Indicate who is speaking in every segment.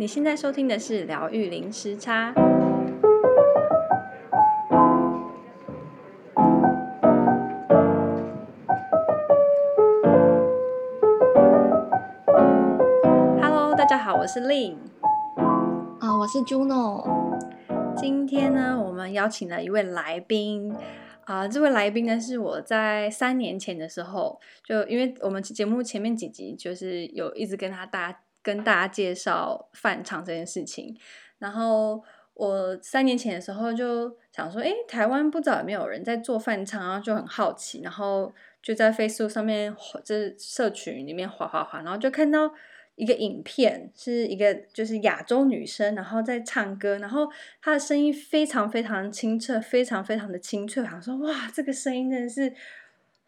Speaker 1: 你现在收听的是疗愈零时差。Hello，大家好，我是 Lynn。
Speaker 2: 啊，我是 Juno。
Speaker 1: 今天呢，我们邀请了一位来宾。啊，这位来宾呢，是我在三年前的时候，就因为我们节目前面几集就是有一直跟他大跟大家介绍饭唱这件事情，然后我三年前的时候就想说，诶，台湾不知道有没有人在做梵唱，然后就很好奇，然后就在 Facebook 上面，就是社群里面滑滑滑，然后就看到。一个影片是一个就是亚洲女生，然后在唱歌，然后她的声音非常非常清澈，非常非常的清脆，好像说哇，这个声音真的是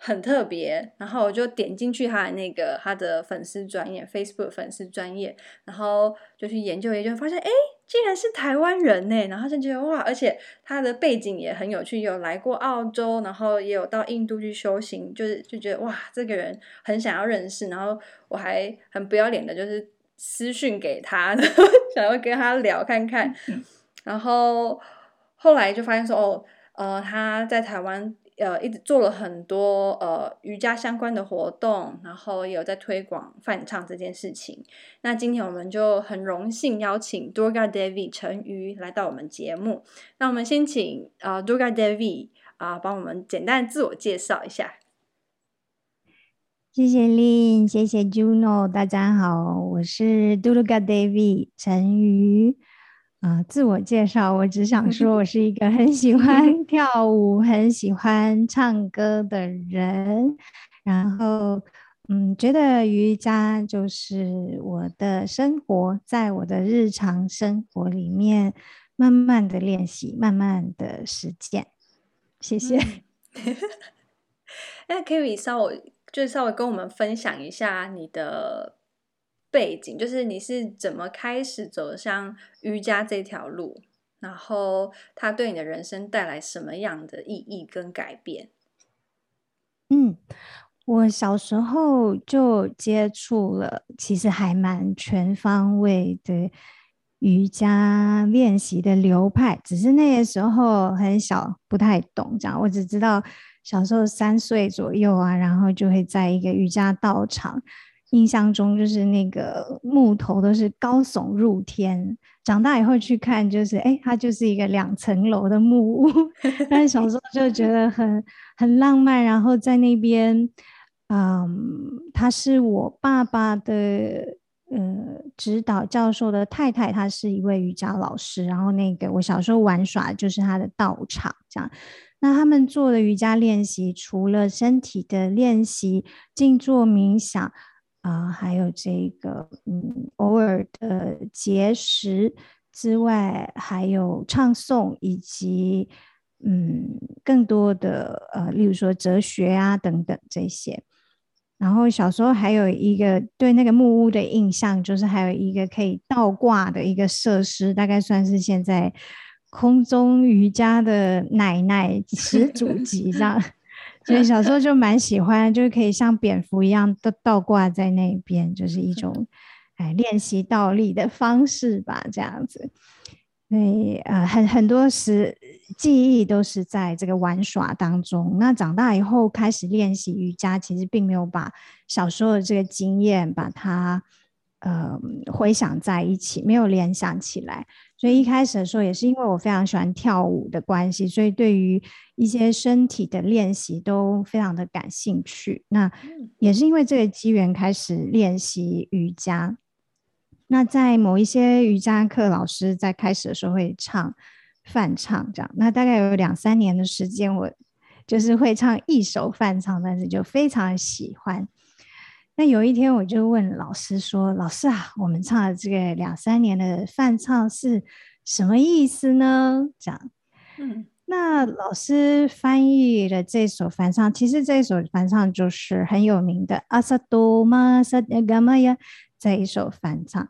Speaker 1: 很特别。然后我就点进去他的那个他的粉丝专业，Facebook 粉丝专业，然后就去研究研究，发现哎。竟然是台湾人呢，然后就觉得哇，而且他的背景也很有趣，有来过澳洲，然后也有到印度去修行，就是就觉得哇，这个人很想要认识，然后我还很不要脸的，就是私讯给他，然 后想要跟他聊看看，然后后来就发现说哦，呃，他在台湾。呃，一直做了很多呃瑜伽相关的活动，然后也有在推广梵唱这件事情。那今天我们就很荣幸邀请 Durga Devi 陈瑜来到我们节目。那我们先请呃 Durga Devi 啊、帮我们简单自我介绍一下。
Speaker 2: 谢谢 Lynn，谢谢 Juno，大家好，我是 Durga Devi 陈瑜。啊、呃，自我介绍，我只想说，我 是一个很喜欢跳舞、很喜欢唱歌的人。然后，嗯，觉得瑜伽就是我的生活，在我的日常生活里面，慢慢的练习，慢慢的实践。谢谢。
Speaker 1: 那可以稍微，就稍微跟我们分享一下你的。背景就是你是怎么开始走向瑜伽这条路，然后它对你的人生带来什么样的意义跟改变？
Speaker 2: 嗯，我小时候就接触了，其实还蛮全方位的瑜伽练习的流派，只是那个时候很小，不太懂这样。我只知道小时候三岁左右啊，然后就会在一个瑜伽道场。印象中就是那个木头都是高耸入天，长大以后去看就是，哎，它就是一个两层楼的木屋。但是小时候就觉得很很浪漫，然后在那边，嗯，他是我爸爸的呃指导教授的太太，她是一位瑜伽老师。然后那个我小时候玩耍就是他的道场，这样。那他们做的瑜伽练习，除了身体的练习，静坐冥想。啊、还有这个，嗯，偶尔的节食之外，还有唱诵，以及嗯，更多的呃，例如说哲学啊等等这些。然后小时候还有一个对那个木屋的印象，就是还有一个可以倒挂的一个设施，大概算是现在空中瑜伽的奶奶始祖级这样。所以小时候就蛮喜欢，就是可以像蝙蝠一样倒倒挂在那边，就是一种哎练习倒立的方式吧，这样子。所以，呃，很很多时记忆都是在这个玩耍当中。那长大以后开始练习瑜伽，其实并没有把小时候的这个经验把它呃回想在一起，没有联想起来。所以一开始的时候，也是因为我非常喜欢跳舞的关系，所以对于一些身体的练习都非常的感兴趣。那也是因为这个机缘开始练习瑜伽。那在某一些瑜伽课老师在开始的时候会唱梵唱，这样。那大概有两三年的时间，我就是会唱一首梵唱，但是就非常喜欢。那有一天，我就问老师说：“老师啊，我们唱了这个两三年的梵唱是什么意思呢？”这样，嗯，那老师翻译的这首翻唱，其实这首翻唱就是很有名的《阿萨多玛萨达伽玛呀》这一首翻唱。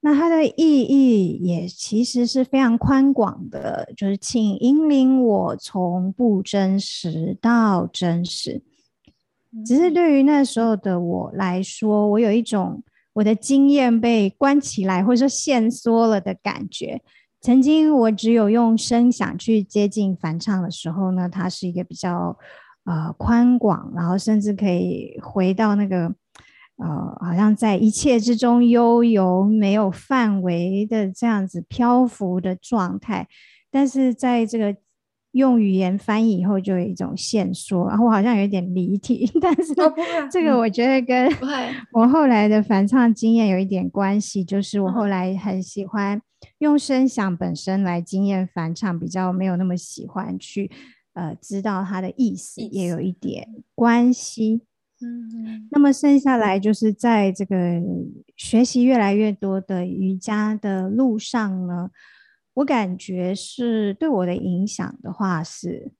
Speaker 2: 那它的意义也其实是非常宽广的，就是请引领我从不真实到真实。只是对于那时候的我来说，我有一种我的经验被关起来，或者说限缩了的感觉。曾经我只有用声响去接近梵唱的时候呢，它是一个比较呃宽广，然后甚至可以回到那个呃好像在一切之中悠游，没有范围的这样子漂浮的状态。但是在这个用语言翻译以后，就有一种线索，然后我好像有一点离题，但是这个我觉得跟 我后来的反唱经验有一点关系，就是我后来很喜欢用声响本身来经验反唱，比较没有那么喜欢去呃知道它的意思，也有一点关系。嗯，那么剩下来就是在这个学习越来越多的瑜伽的路上呢。我感觉是对我的影响的话是，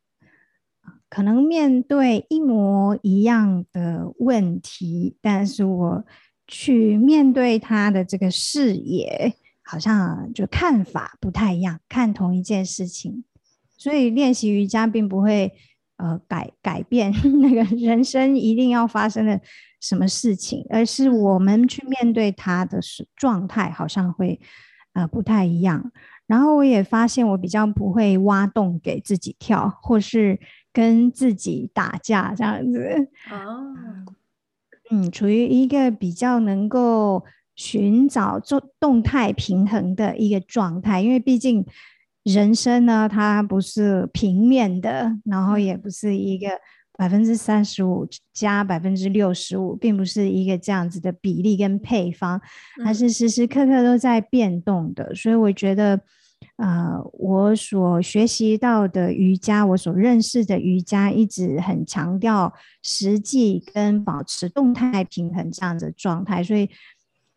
Speaker 2: 可能面对一模一样的问题，但是我去面对他的这个视野，好像就看法不太一样，看同一件事情，所以练习瑜伽并不会呃改改变 那个人生一定要发生的什么事情，而是我们去面对他的是状态，好像会呃不太一样。然后我也发现，我比较不会挖洞给自己跳，或是跟自己打架这样子。哦，嗯，处于一个比较能够寻找做动态平衡的一个状态，因为毕竟人生呢，它不是平面的，然后也不是一个。百分之三十五加百分之六十五，并不是一个这样子的比例跟配方，还是时时刻刻都在变动的。所以我觉得，呃，我所学习到的瑜伽，我所认识的瑜伽，一直很强调实际跟保持动态平衡这样的状态，所以。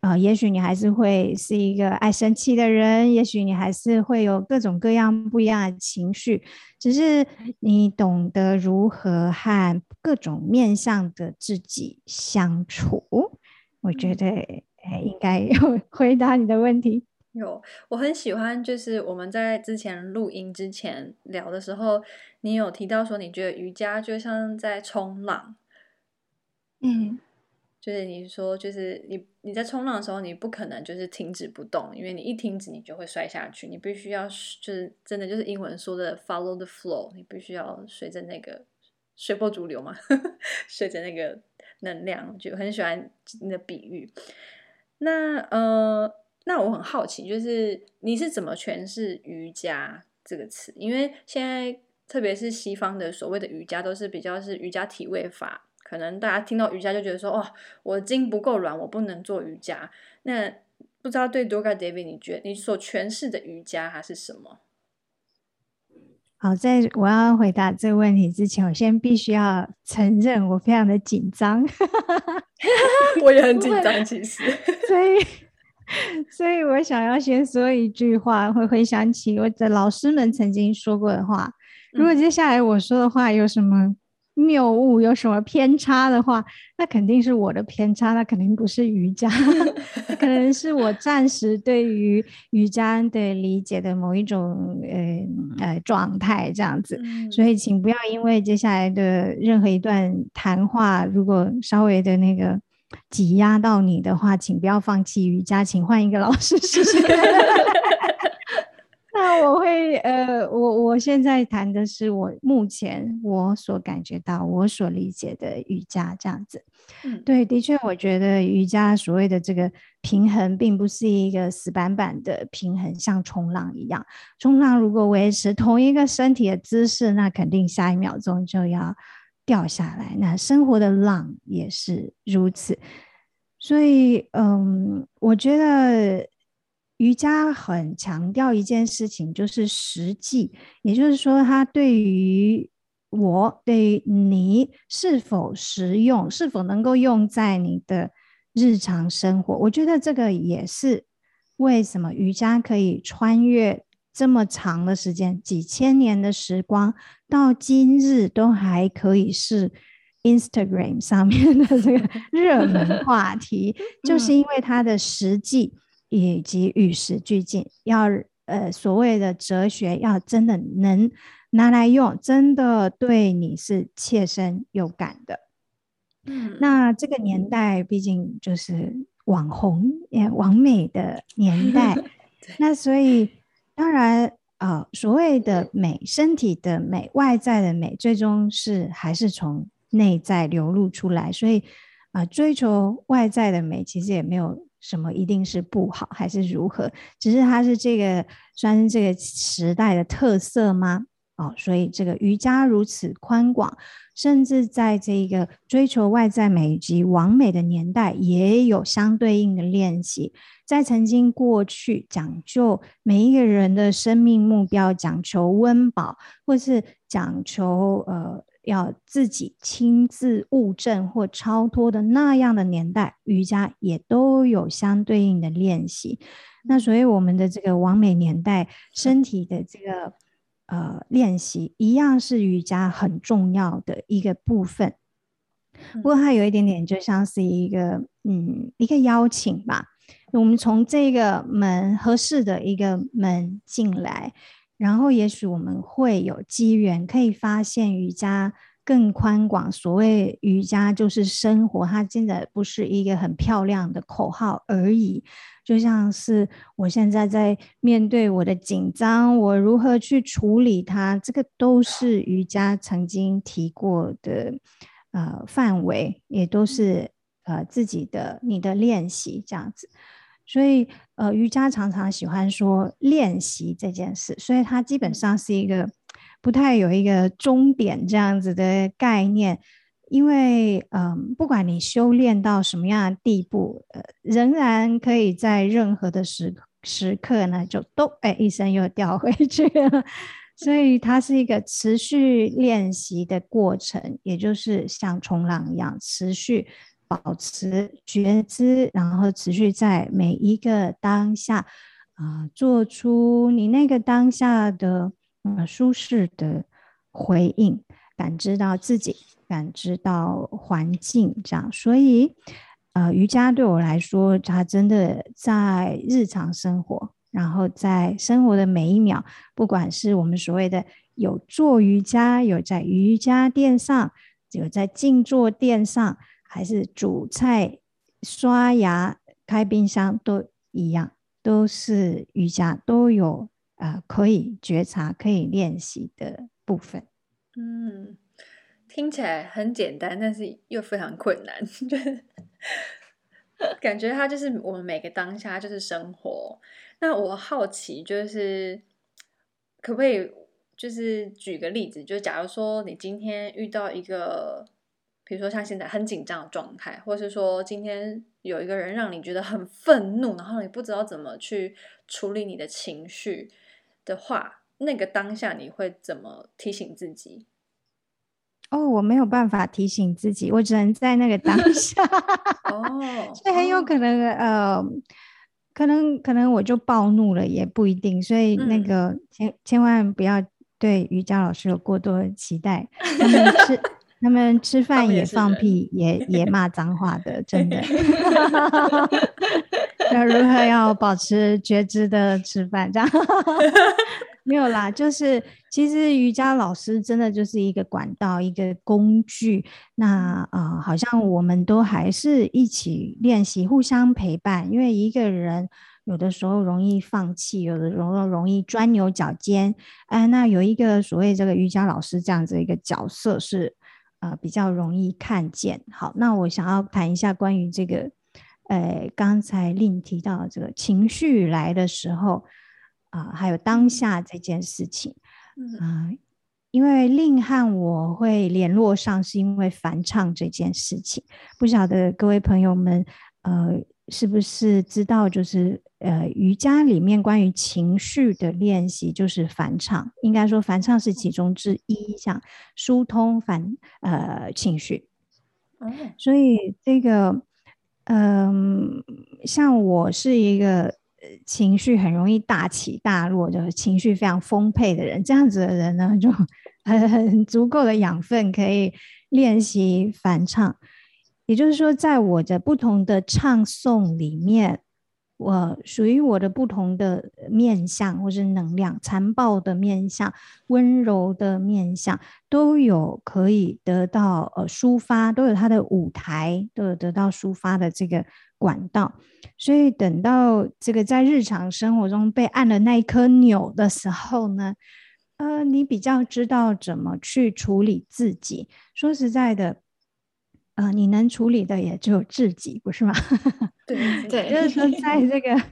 Speaker 2: 啊、呃，也许你还是会是一个爱生气的人，也许你还是会有各种各样不一样的情绪，只是你懂得如何和各种面向的自己相处。我觉得，哎，应该有 回答你的问题。
Speaker 1: 有，我很喜欢，就是我们在之前录音之前聊的时候，你有提到说，你觉得瑜伽就像在冲浪。嗯。就是你说，就是你你在冲浪的时候，你不可能就是停止不动，因为你一停止，你就会摔下去。你必须要就是真的就是英文说的 follow the flow，你必须要随着那个随波逐流嘛，随着那个能量。就很喜欢你的比喻。那呃，那我很好奇，就是你是怎么诠释瑜伽这个词？因为现在特别是西方的所谓的瑜伽，都是比较是瑜伽体位法。可能大家听到瑜伽就觉得说，哦，我的筋不够软，我不能做瑜伽。那不知道对 Durga Devi，你觉得你所诠释的瑜伽它是什么？
Speaker 2: 好，在我要回答这个问题之前，我先必须要承认我非常的紧张。
Speaker 1: 我也很 紧张，其实。
Speaker 2: 所以，所以我想要先说一句话，会回想起我的老师们曾经说过的话。如果接下来我说的话有什么？谬误有什么偏差的话，那肯定是我的偏差，那肯定不是瑜伽，可能是我暂时对于瑜伽的理解的某一种呃呃状态这样子，嗯，所以请不要因为接下来的任何一段谈话，如果稍微的那个挤压到你的话，请不要放弃瑜伽，请换一个老师试试看。那我会呃，我我现在谈的是我目前我所感觉到、我所理解的瑜伽这样子。嗯，对，的确，我觉得瑜伽所谓的这个平衡，并不是一个死板板的平衡，像冲浪一样。冲浪如果维持同一个身体的姿势，那肯定下一秒钟就要掉下来。那生活的浪也是如此。所以，嗯，我觉得。瑜伽很强调一件事情，就是实际，也就是说，它对于我、对于你是否实用，是否能够用在你的日常生活。我觉得这个也是为什么瑜伽可以穿越这么长的时间，几千年的时光，到今日都还可以是 Instagram 上面的这个热门话题，就是因为它的实际。以及与时俱进，要呃所谓的哲学，要真的能拿来用，真的对你是切身有感的。嗯，那这个年代毕竟就是网红、也网美的年代。那所以当然啊、呃，所谓的美，身体的美，外在的美，最终是还是从内在流露出来。所以啊、呃，追求外在的美，其实也没有什么一定是不好，还是如何，只是它是这个算是这个时代的特色吗？哦，所以这个瑜伽如此宽广，甚至在这个追求外在美及完美的年代，也有相对应的练习。在曾经过去，讲究每一个人的生命目标，讲求温饱，或是讲求呃要自己亲自悟证或超脱的那样的年代，瑜伽也都有相对应的练习。那所以我们的这个完美年代，身体的这个。呃，练习一样是瑜伽很重要的一个部分，不过它有一点点就像是一个，嗯，一个邀请吧。我们从这个门合适的一个门进来，然后也许我们会有机缘可以发现瑜伽。更宽广，所谓瑜伽就是生活，它真的不是一个很漂亮的口号而已。就像是我现在在面对我的紧张，我如何去处理它，这个都是瑜伽曾经提过的呃范围，也都是呃自己的你的练习这样子。所以呃，瑜伽常常喜欢说练习这件事，所以它基本上是一个。不太有一个终点这样子的概念，因为嗯，不管你修炼到什么样的地步，呃，仍然可以在任何的时时刻呢，就都哎一声又掉回去了。所以它是一个持续练习的过程，也就是像冲浪一样，持续保持觉知，然后持续在每一个当下啊，做出你那个当下的。呃，舒适的回应，感知到自己，感知到环境，这样。所以，呃，瑜伽对我来说，它真的在日常生活，然后在生活的每一秒，不管是我们所谓的有做瑜伽，有在瑜伽垫上，有在静坐垫上，还是煮菜、刷牙、开冰箱，都一样，都是瑜伽，都有。啊、可以觉察、可以练习的部分。
Speaker 1: 嗯，听起来很简单，但是又非常困难。感觉它就是我们每个当下就是生活。那我好奇，就是可不可以就是举个例子，就假如说你今天遇到一个，比如说像现在很紧张的状态，或是说今天有一个人让你觉得很愤怒，然后你不知道怎么去处理你的情绪。的话，那个当下你会怎么提醒自己？
Speaker 2: 哦，我没有办法提醒自己，我只能在那个当 下。哦，所以很有可能，哦、呃，可能可能我就暴怒了，也不一定。所以那个千、嗯、千万不要对瑜伽老师有过多的期待。他们吃他们吃饭也放屁，也 也骂脏话的，真的。那如何要保持觉知的吃饭？这样 没有啦，就是其实瑜伽老师真的就是一个管道，一个工具。那啊、呃，好像我们都还是一起练习，互相陪伴。因为一个人有的时候容易放弃，有的时候容易钻牛角尖。哎、呃，那有一个所谓这个瑜伽老师这样子一个角色是呃比较容易看见。好，那我想要谈一下关于这个。呃，刚才令提到这个情绪来的时候啊、呃，还有当下这件事情啊、呃，因为令和我会联络上，是因为梵唱这件事情。不晓得各位朋友们，呃，是不是知道，就是呃，瑜伽里面关于情绪的练习，就是反唱。应该说，反唱是其中之一，像疏通反呃情绪。所以这个。嗯，像我是一个情绪很容易大起大落，就是情绪非常丰沛的人。这样子的人呢，就 很很足够的养分可以练习反唱。也就是说，在我的不同的唱诵里面，我属于我的不同的面相，或是能量，残暴的面相，温柔的面相，都有可以得到呃抒发，都有它的舞台，都有得到抒发的这个管道。所以等到这个在日常生活中被按了那一颗钮的时候呢，呃，你比较知道怎么去处理自己。说实在的。啊、呃，你能处理的也只有自己，不是吗？
Speaker 1: 对对，
Speaker 2: 就是说，在这个，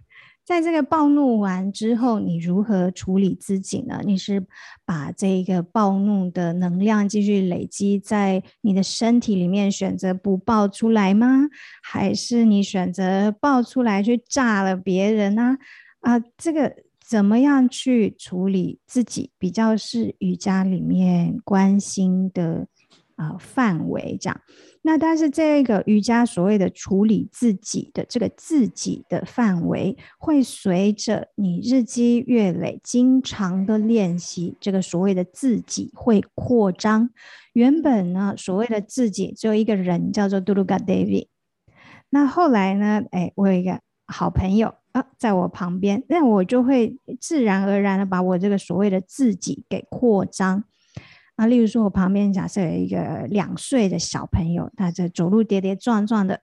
Speaker 2: 在这个暴怒完之后，你如何处理自己呢？你是把这个暴怒的能量继续累积在你的身体里面，选择不爆出来吗？还是你选择爆出来去炸了别人呢？啊，啊，这个怎么样去处理自己，比较是瑜伽里面关心的啊、呃、范围这样。那但是这个瑜伽所谓的处理自己的这个自己的范围，会随着你日积月累、经常的练习，这个所谓的自己会扩张。原本呢，所谓的自己只有一个人，叫做 Durga Devi。那后来呢，哎，我有一个好朋友啊，在我旁边，那我就会自然而然的把我这个所谓的自己给扩张。啊，例如说，我旁边假设有一个两岁的小朋友，他在走路跌跌撞撞的，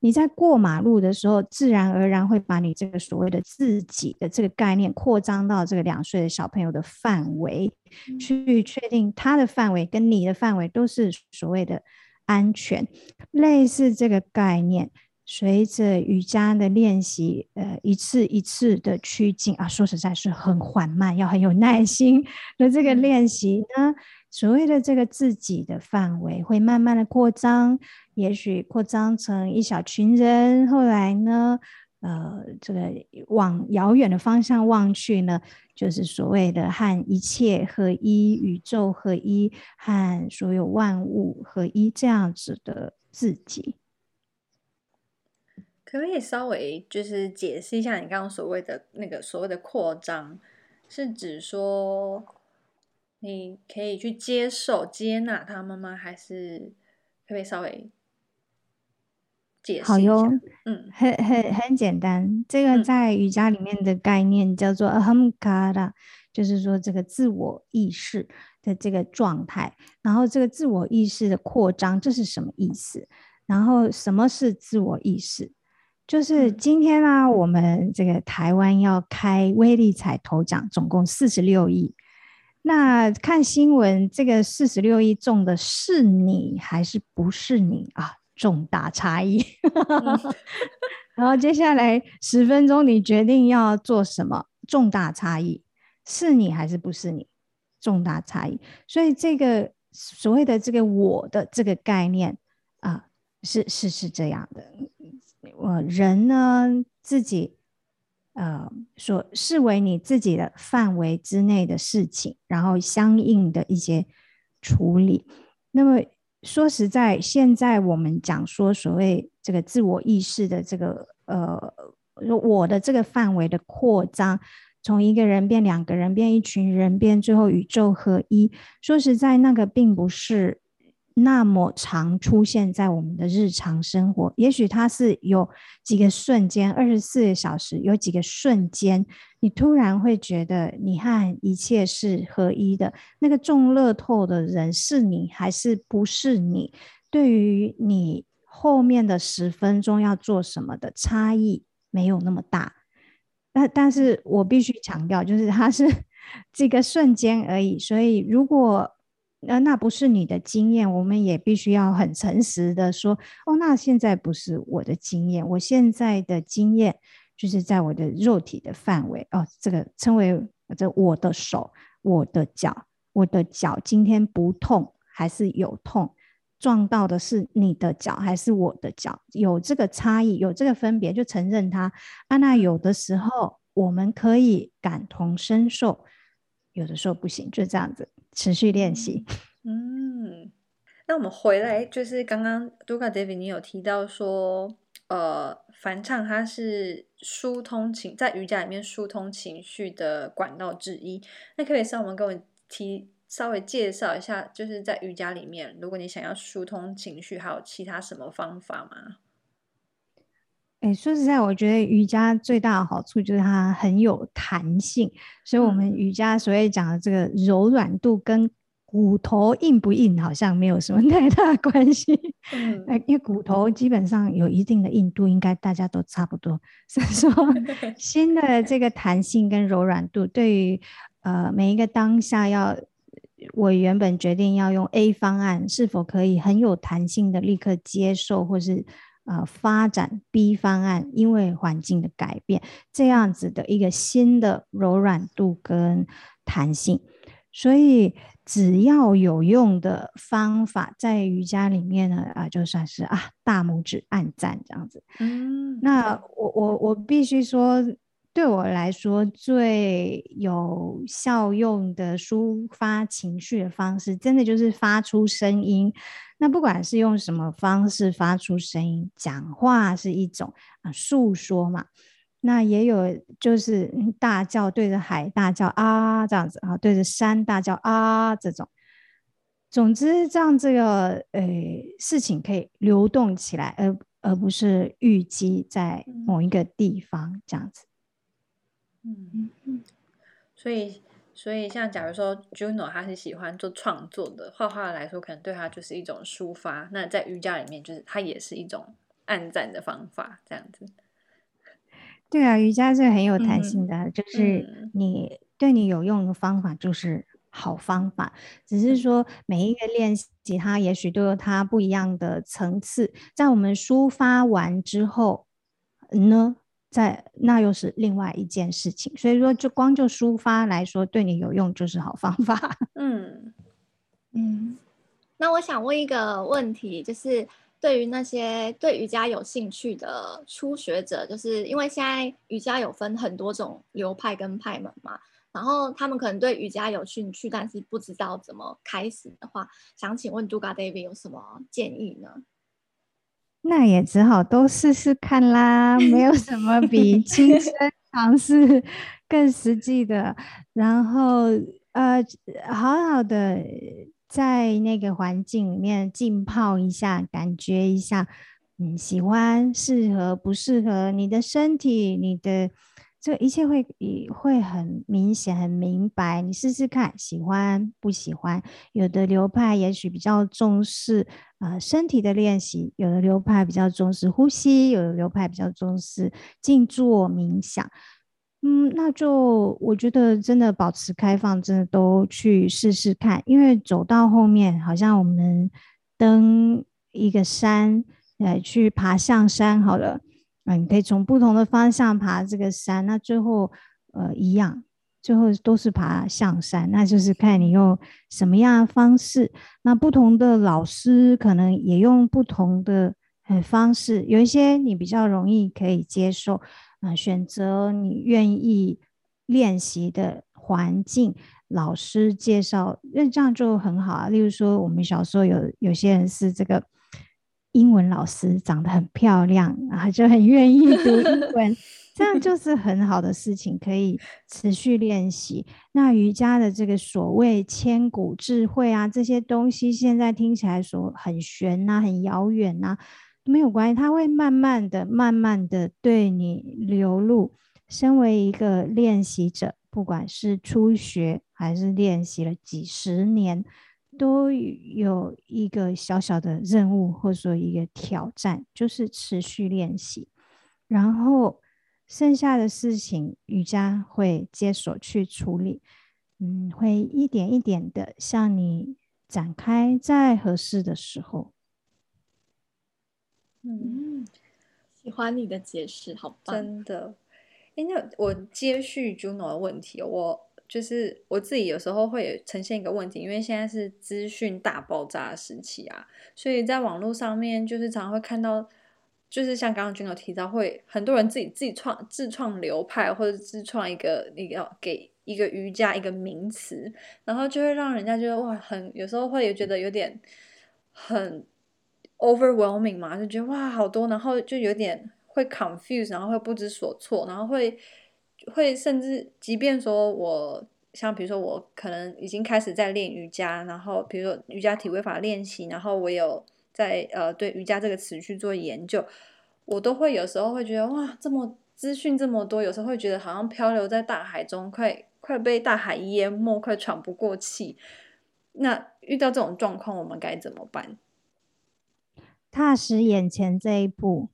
Speaker 2: 你在过马路的时候，自然而然会把你这个所谓的自己的这个概念扩张到这个两岁的小朋友的范围，嗯、去确定他的范围跟你的范围都是所谓的安全，类似这个概念。随着瑜伽的练习，呃，一次一次的趋近啊，说实在是很缓慢，要很有耐心 的这个练习呢。所谓的这个自己的范围会慢慢的扩张，也许扩张成一小群人。后来呢，呃，这个往遥远的方向望去呢，就是所谓的和一切合一、宇宙合一、和所有万物合一这样子的自己。
Speaker 1: 可不可以稍微就是解释一下你刚刚所谓的那个所谓的扩张，是指说？你可以去接受、接纳他们吗？还是可不可以稍微解释一下？
Speaker 2: 好哟，
Speaker 1: 嗯，
Speaker 2: 很很很简单。这个在瑜伽里面的概念叫做 ahamkara，嗯，就是说这个自我意识的这个状态。然后这个自我意识的扩张，这是什么意思？然后什么是自我意识？就是今天呢，啊，我们这个台湾要开威利彩头奖，总共四十六亿。那看新闻，这个四十六亿中的是你还是不是你啊？重大差异。然后接下来十分钟，你决定要做什么？重大差异，是你还是不是你？重大差异。所以这个所谓的这个我的这个概念啊，是是是这样的。我人呢，自己。呃，所视为你自己的范围之内的事情，然后相应的一些处理。那么说实在，现在我们讲说所谓这个自我意识的这个呃，我的这个范围的扩张，从一个人变两个人，变一群人，变最后宇宙合一。说实在，那个并不是。那么常出现在我们的日常生活，也许它是有几个瞬间，二十四个小时有几个瞬间，你突然会觉得你和一切是合一的。那个中乐透的人是你还是不是你？对于你后面的十分钟要做什么的差异没有那么大。但但是我必须强调，就是它是 这个瞬间而已。所以如果那那不是你的经验，我们也必须要很诚实的说，哦，那现在不是我的经验，我现在的经验就是在我的肉体的范围，哦，这个称为这我的手、我的脚、我的脚今天不痛还是有痛，撞到的是你的脚还是我的脚，有这个差异，有这个分别，就承认它。啊，那有的时候我们可以感同身受，有的时候不行，就这样子。持续练习。
Speaker 1: 嗯，那我们回来就是刚刚 Durga David 你有提到说，呃，梵唱它是疏通情，在瑜伽里面疏通情绪的管道之一。那可以稍微跟我提稍微介绍一下，就是在瑜伽里面，如果你想要疏通情绪，还有其他什么方法吗？
Speaker 2: 哎，说实在，我觉得瑜伽最大的好处就是它很有弹性，所以我们瑜伽所谓讲的这个柔软度跟骨头硬不硬好像没有什么 太大关系。嗯，因为骨头基本上有一定的硬度，应该大家都差不多。所以说，新的这个弹性跟柔软度，对于呃每一个当下要，我原本决定要用 A 方案，是否可以很有弹性的立刻接受，或是。呃，发展 B 方案，因为环境的改变，这样子的一个新的柔软度跟弹性，所以只要有用的方法，在瑜伽里面呢，啊、呃，就算是啊，大拇指按赞这样子。嗯，那我我我必须说，对我来说最有效用的抒发情绪的方式，真的就是发出声音。那不管是用什么方式发出声音，讲话是一种啊诉说嘛，那也有就是大叫，对着海大叫啊这样子啊，对着山大叫啊这种，总之让这个呃事情可以流动起来，而而不是淤积在某一个地方这样子。
Speaker 1: 嗯嗯，所以。所以，像假如说 Juno 他是喜欢做创作的，画画来说，可能对他就是一种抒发。那在瑜伽里面，就是它也是一种按赞的方法，这样子。
Speaker 2: 对啊，瑜伽是很有弹性的，嗯、就是你对你有用的方法就是好方法，只是说每一个练习，它也许都有它不一样的层次。在我们抒发完之后呢，在那又是另外一件事情，所以说就光就抒发来说，对你有用就是好方法。
Speaker 3: 嗯嗯，那我想问一个问题，就是对于那些对瑜伽有兴趣的初学者，就是因为现在瑜伽有分很多种流派跟派门嘛，然后他们可能对瑜伽有兴趣，但是不知道怎么开始的话，想请问 Duga David 有什么建议呢？
Speaker 2: 那也只好都试试看啦，没有什么比 亲身尝试更实际的。然后，呃，好好的在那个环境里面浸泡一下，感觉一下，嗯，喜欢、适合、不适合你的身体，你的。这一切会会很明显、很明白。你试试看，喜欢不喜欢？有的流派也许比较重视呃身体的练习，有的流派比较重视呼吸，有的流派比较重视静坐冥想。嗯，那就我觉得真的保持开放，真的都去试试看。因为走到后面，好像我们登一个山，来去爬象山好了。啊，你可以从不同的方向爬这个山，那最后呃一样，最后都是爬象山，那就是看你用什么样的方式。那不同的老师可能也用不同的呃方式，有一些你比较容易可以接受，啊、选择你愿意练习的环境，老师介绍，那这样就很好啊。例如说，我们小时候有有些人是这个。英文老师长得很漂亮，然后就很愿意读英文，这样就是很好的事情，可以持续练习。那瑜伽的这个所谓千古智慧啊，这些东西现在听起来说很玄呐、啊，很遥远呐，没有关系，它会慢慢的、慢慢的对你流露。身为一个练习者，不管是初学还是练习了几十年。都有一个小小的任务，或者说一个挑战，就是持续练习，然后剩下的事情瑜伽会接手去处理，嗯，会一点一点的向你展开，在合适的时候。
Speaker 3: 嗯，喜欢你的解释，好棒，
Speaker 1: 真的。哎，那我接续 Juno 的问题，我。就是我自己有时候会呈现一个问题，因为现在是资讯大爆炸时期啊，所以在网络上面就是常常会看到，就是像刚刚 Juno 提到，会很多人自己自己创自创流派或者自创一个一个给一个瑜伽一个名词，然后就会让人家觉得哇，很有时候会觉得有点很 overwhelming 嘛，就觉得哇好多，然后就有点会 confuse，然后会不知所措，然后会。会甚至，即便说我像比如说我可能已经开始在练瑜伽，然后比如说瑜伽体位法练习，然后我有在呃对瑜伽这个词去做研究，我都会有时候会觉得哇，这么资讯这么多，有时候会觉得好像漂流在大海中，快快被大海淹没，快喘不过气。那遇到这种状况，我们该怎么办？
Speaker 2: 踏实眼前这一步，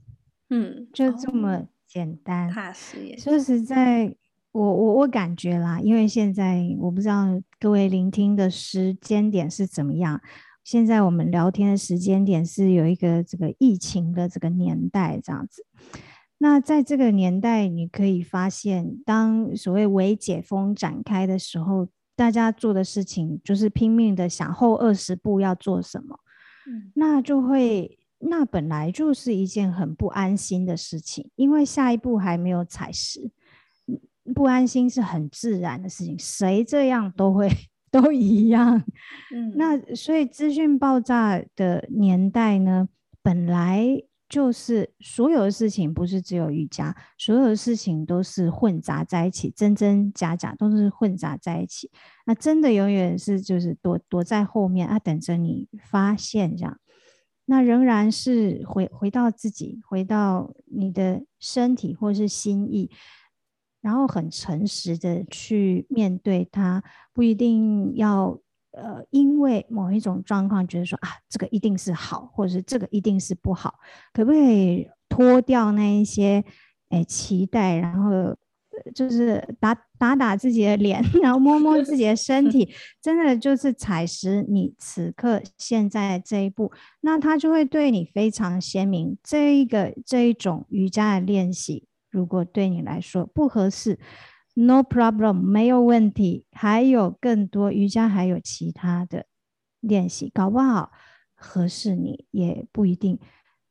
Speaker 1: 嗯，
Speaker 2: 就这么简单。
Speaker 1: 踏实眼，
Speaker 2: 说实在，我我我感觉啦，因为现在我不知道各位聆听的时间点是怎么样。现在我们聊天的时间点是有一个这个疫情的这个年代这样子。那在这个年代，你可以发现，当所谓微解封展开的时候，大家做的事情就是拼命的想后二十步要做什么。嗯，那就会，那本来就是一件很不安心的事情，因为下一步还没有踩实，不安心是很自然的事情，谁这样都会。都一样，嗯，那所以资讯爆炸的年代呢，本来就是所有的事情不是只有瑜伽，所有的事情都是混杂在一起，真真假假都是混杂在一起。那真的永远是就是躲躲在后面啊，等着你发现这样。那仍然是回回到自己，回到你的身体或是心意。然后很诚实的去面对它，不一定要呃，因为某一种状况觉得说啊，这个一定是好，或者是这个一定是不好，可不可以脱掉那一些诶期待，然后就是打打打自己的脸，然后摸摸自己的身体，真的就是踩实你此刻现在这一步，那它就会对你非常鲜明。这一个这一种瑜伽的练习。如果对你来说不合适，no problem，没有问题。还有更多瑜伽，还有其他的练习，搞不好合适你也不一定。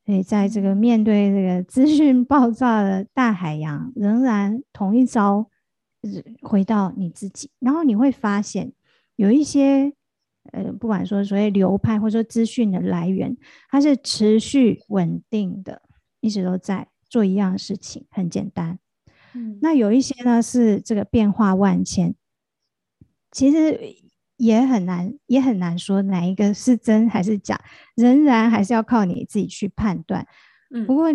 Speaker 2: 所以在这个面对这个资讯爆炸的大海洋，仍然同一招，回到你自己，然后你会发现有一些呃，不管说所谓流派或者说资讯的来源，它是持续稳定的，一直都在。做一样的事情很简单，嗯，那有一些呢是这个变化万千，其实也很难，也很难说哪一个是真还是假，仍然还是要靠你自己去判断。嗯，不过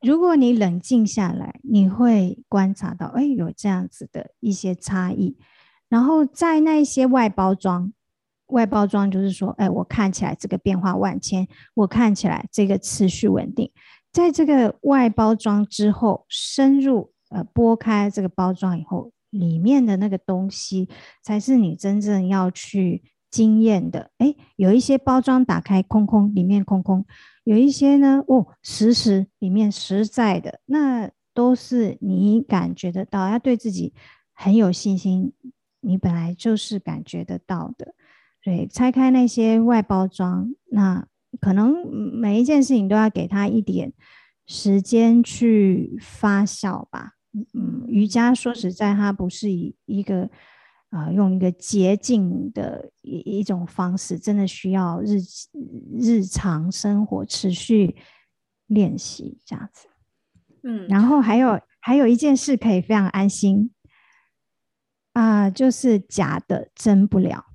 Speaker 2: 如果你冷静下来，你会观察到，哎，有这样子的一些差异。然后在那些外包装，外包装就是说，哎，我看起来这个变化万千，我看起来这个持续稳定。在这个外包装之后，深入呃剥开这个包装以后，里面的那个东西才是你真正要去经验的。诶，有一些包装打开空空，里面空空；有一些呢，哦，实实里面实在的，那都是你感觉得到，要对自己很有信心，你本来就是感觉得到的。对，拆开那些外包装，那。可能每一件事情都要给他一点时间去发酵吧。嗯，瑜伽说实在，它不是以一个啊、呃、用一个捷径的一一种方式，真的需要日日常生活持续练习这样子。嗯，然后还有还有一件事可以非常安心啊、呃，就是假的真不了。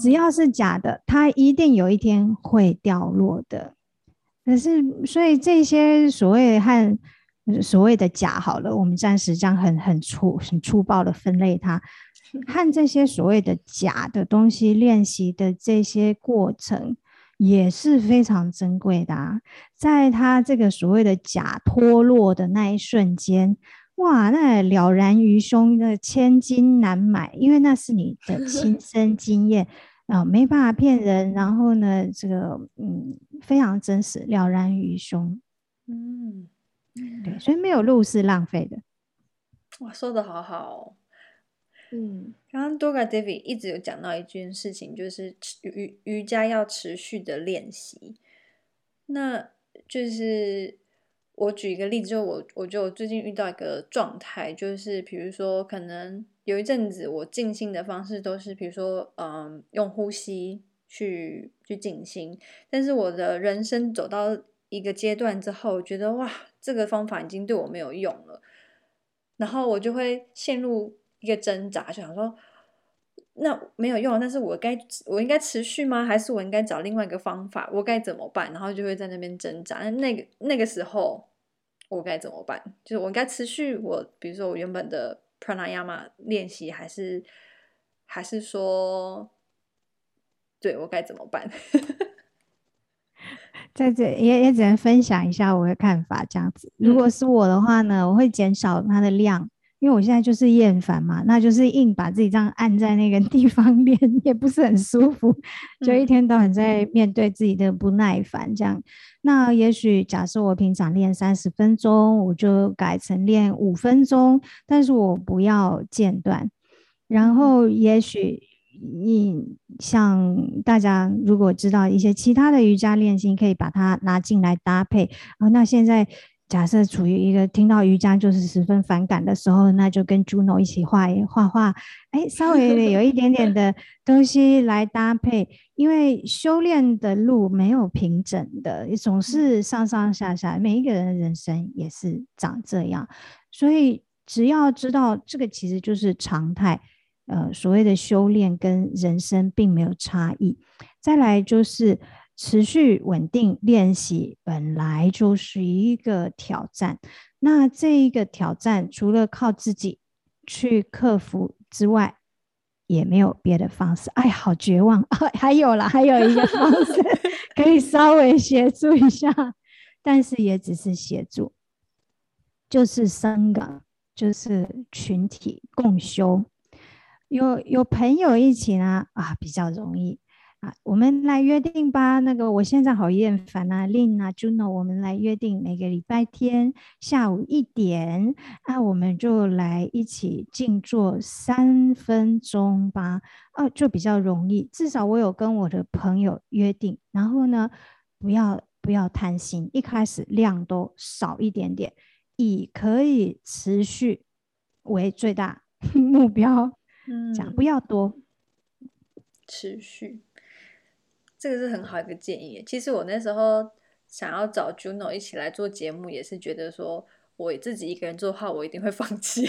Speaker 2: 只要是假的，它一定有一天会掉落的。可是，所以这些所谓和所谓的假，好了，我们暂时这样很很粗很粗暴的分类它，和这些所谓的假的东西练习的这些过程也是非常珍贵的啊。在它这个所谓的假脱落的那一瞬间。哇，那了然于胸，那千金难买，因为那是你的亲 身经验啊，没办法骗人。然后呢，这个嗯，非常真实，了然于胸。嗯，对，所以没有路是浪费的。
Speaker 1: 哇，说的好好哦。嗯，刚刚 Durga Devi 一直有讲到一件事情，就是瑜瑜伽要持续的练习，那就是。我举一个例子，就我，我觉得我最近遇到一个状态，就是比如说，可能有一阵子我静心的方式都是，比如说，嗯，用呼吸去去静心。但是我的人生走到一个阶段之后，觉得哇，这个方法已经对我没有用了，然后我就会陷入一个挣扎，就想说，那没有用，但是我该我应该持续吗？还是我应该找另外一个方法？我该怎么办？然后就会在那边挣扎。那个那个时候我该怎么办？就是我应该持续我，比如说我原本的 pranayama 练习，还是还是说，对我该怎么办？
Speaker 2: 在这也也只能分享一下我的看法，这样子。如果是我的话呢，我会减少它的量。因为我现在就是厌烦嘛，那就是硬把自己这样按在那个地方练，也不是很舒服，就一天到晚在面对自己的不耐烦这样。嗯、那也许假设我平常练三十分钟，我就改成练五分钟，但是我不要间断。然后也许你像大家如果知道一些其他的瑜伽练习，可以把它拿进来搭配。啊，那现在。假设处于一个听到瑜伽就是十分反感的时候，那就跟 Juno 一起画一画画，哎，稍微有一点点的东西来搭配，因为修炼的路没有平整的，总是上上下下，每一个人的人生也是长这样，所以只要知道这个其实就是常态，呃，所谓的修炼跟人生并没有差异。再来就是。持续稳定练习本来就是一个挑战，那这一个挑战除了靠自己去克服之外，也没有别的方式。哎，好绝望啊！还有啦，还有一个方式 可以稍微协助一下，但是也只是协助，就是三个，就是群体共修，有有朋友一起呢啊，比较容易。啊，我们来约定吧。那个，我现在好厌烦啊，Lin 啊，Juno，我们来约定每个礼拜天下午一点，啊，我们就来一起静坐三分钟吧。啊，就比较容易。至少我有跟我的朋友约定，然后呢，不要不要贪心，一开始量都少一点点，以可以持续为最大 目标。嗯，讲不要多，
Speaker 1: 持续。这个是很好一个建议。其实我那时候想要找 Juno 一起来做节目，也是觉得说我自己一个人做的话，我一定会放弃。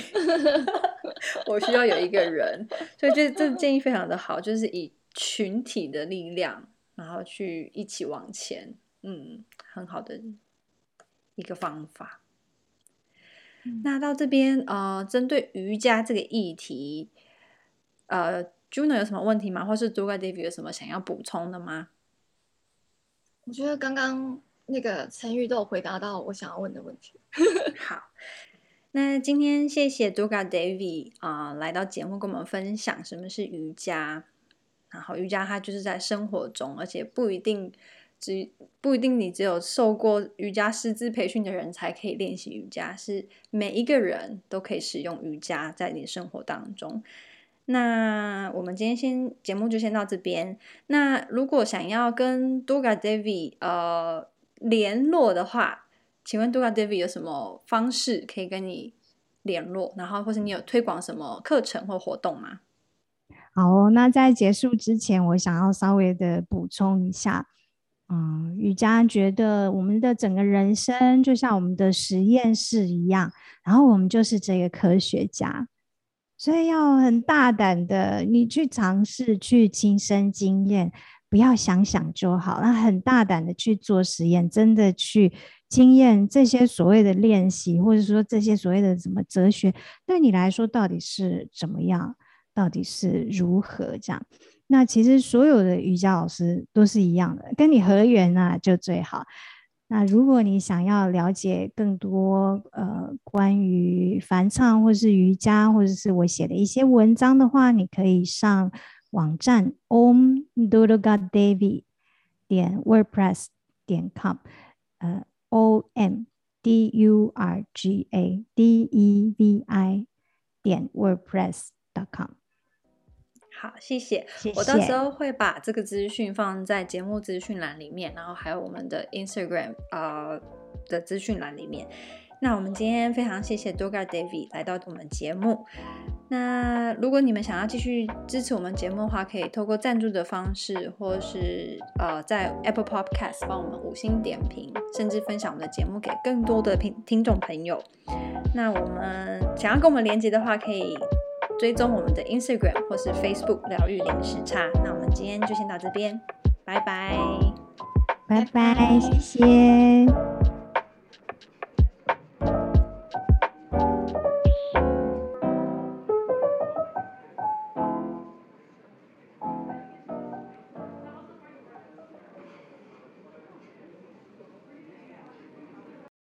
Speaker 1: 我需要有一个人，所以这这个建议非常的好，就是以群体的力量，然后去一起往前。嗯，很好的一个方法。嗯、那到这边，呃，针对瑜伽这个议题，呃。Juno 有什么问题吗？或是 Durga davi 有什么想要补充的吗？
Speaker 3: 我觉得刚刚那个陈玉都有回答到我想要问的问题。
Speaker 1: 好，那今天谢谢 Durga davi 啊、呃，来到节目跟我们分享什么是瑜伽。然后瑜伽它就是在生活中，而且不一定只不一定你只有受过瑜伽师资培训的人才可以练习瑜伽，是每一个人都可以使用瑜伽在你生活当中。那我们今天先节目就先到这边。那如果想要跟 Duga Devi 呃联络的话，请问 Duga Devi 有什么方式可以跟你联络？然后或是你有推广什么课程或活动吗？
Speaker 2: 好，那在结束之前，我想要稍微的补充一下。嗯，瑜伽觉得我们的整个人生就像我们的实验室一样，然后我们就是这个科学家。所以要很大胆的，你去尝试，去亲身经验，不要想想就好。那很大胆的去做实验，真的去经验这些所谓的练习，或者说这些所谓的什么哲学，对你来说到底是怎么样，到底是如何这样？那其实所有的瑜伽老师都是一样的，跟你合缘啊就最好。那如果你想要了解更多呃关于梵唱或是瑜伽，或者是我写的一些文章的话，你可以上网站 Om Durga Devi 点 WordPress 点 com，呃 O M D U R G A D E V I 点 wordpress 点 com。
Speaker 1: 好，谢谢。
Speaker 2: 谢谢。
Speaker 1: 我到时候会把这个资讯放在节目资讯栏里面，然后还有我们的 Instagram 呃的资讯栏里面。那我们今天非常谢谢 Durga Devi 来到我们节目。那如果你们想要继续支持我们节目的话，可以透过赞助的方式，或是呃在 Apple Podcast 帮我们五星点评，甚至分享我们的节目给更多的听听众朋友。那我们想要跟我们连接的话，可以。追踪我们的 Instagram 或是 Facebook 疗愈零时差。那我们今天就先到这边，拜拜，
Speaker 2: 拜拜，谢谢。